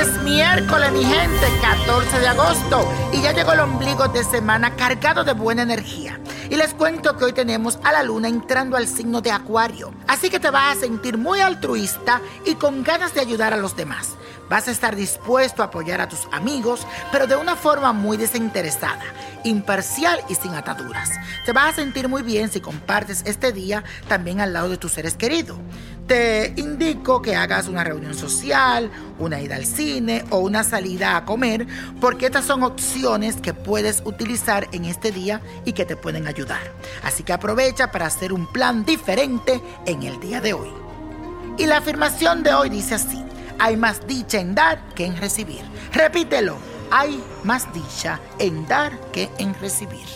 Es miércoles, mi gente, 14 de agosto, y ya llegó el ombligo de semana cargado de buena energía. Y les cuento que hoy tenemos a la luna entrando al signo de Acuario, así que te vas a sentir muy altruista y con ganas de ayudar a los demás. Vas a estar dispuesto a apoyar a tus amigos, pero de una forma muy desinteresada, imparcial y sin ataduras. Te vas a sentir muy bien si compartes este día también al lado de tus seres queridos. Te indico que hagas una reunión social, una ida al cine o una salida a comer, porque estas son opciones que puedes utilizar en este día y que te pueden ayudar. Así que aprovecha para hacer un plan diferente en el día de hoy. Y la afirmación de hoy dice así. Hay más dicha en dar que en recibir. Repítelo. Hay más dicha en dar que en recibir.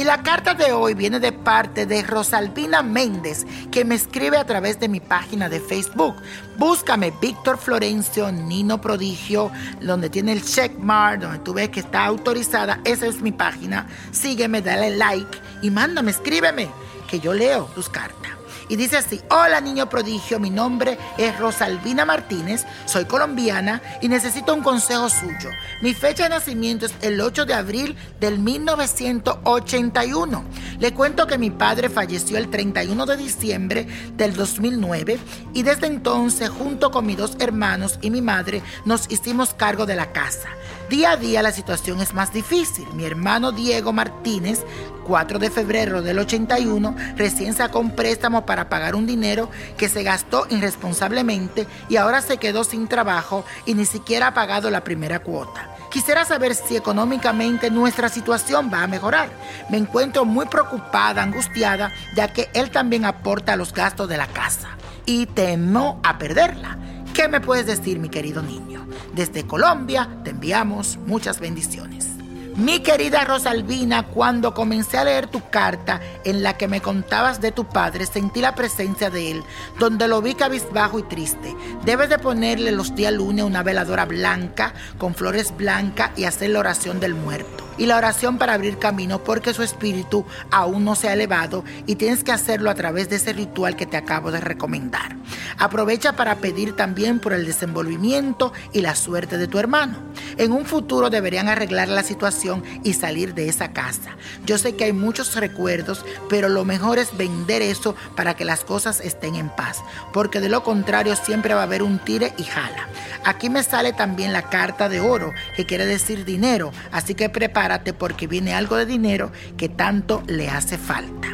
Y la carta de hoy viene de parte de Rosalvina Méndez, que me escribe a través de mi página de Facebook. Búscame Víctor Florencio, Nino Prodigio, donde tiene el checkmark, donde tú ves que está autorizada. Esa es mi página. Sígueme, dale like y mándame, escríbeme, que yo leo tus cartas. Y dice así, hola niño prodigio, mi nombre es Rosalvina Martínez, soy colombiana y necesito un consejo suyo. Mi fecha de nacimiento es el 8 de abril del 1981. Le cuento que mi padre falleció el 31 de diciembre del 2009 y desde entonces junto con mis dos hermanos y mi madre nos hicimos cargo de la casa. Día a día la situación es más difícil. Mi hermano Diego Martínez, 4 de febrero del 81, recién sacó un préstamo para pagar un dinero que se gastó irresponsablemente y ahora se quedó sin trabajo y ni siquiera ha pagado la primera cuota. Quisiera saber si económicamente nuestra situación va a mejorar. Me encuentro muy preocupada, angustiada, ya que él también aporta los gastos de la casa y temo a perderla. ¿Qué me puedes decir, mi querido niño? Desde Colombia te enviamos muchas bendiciones. Mi querida Rosalvina, cuando comencé a leer tu carta en la que me contabas de tu padre, sentí la presencia de él, donde lo vi cabizbajo y triste. Debes de ponerle los días lunes una veladora blanca con flores blancas y hacer la oración del muerto y la oración para abrir camino porque su espíritu aún no se ha elevado y tienes que hacerlo a través de ese ritual que te acabo de recomendar. Aprovecha para pedir también por el desenvolvimiento y la suerte de tu hermano. En un futuro deberían arreglar la situación y salir de esa casa. Yo sé que hay muchos recuerdos, pero lo mejor es vender eso para que las cosas estén en paz, porque de lo contrario siempre va a haber un tire y jala. Aquí me sale también la carta de oro, que quiere decir dinero, así que prepara porque viene algo de dinero que tanto le hace falta.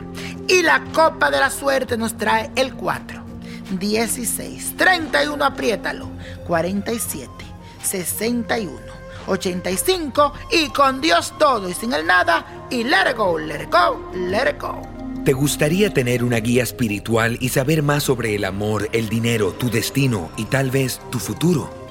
Y la copa de la suerte nos trae el 4, 16, 31, apriétalo, 47, 61, 85 y con Dios todo y sin el nada y let it go, let it go, let it go. ¿Te gustaría tener una guía espiritual y saber más sobre el amor, el dinero, tu destino y tal vez tu futuro?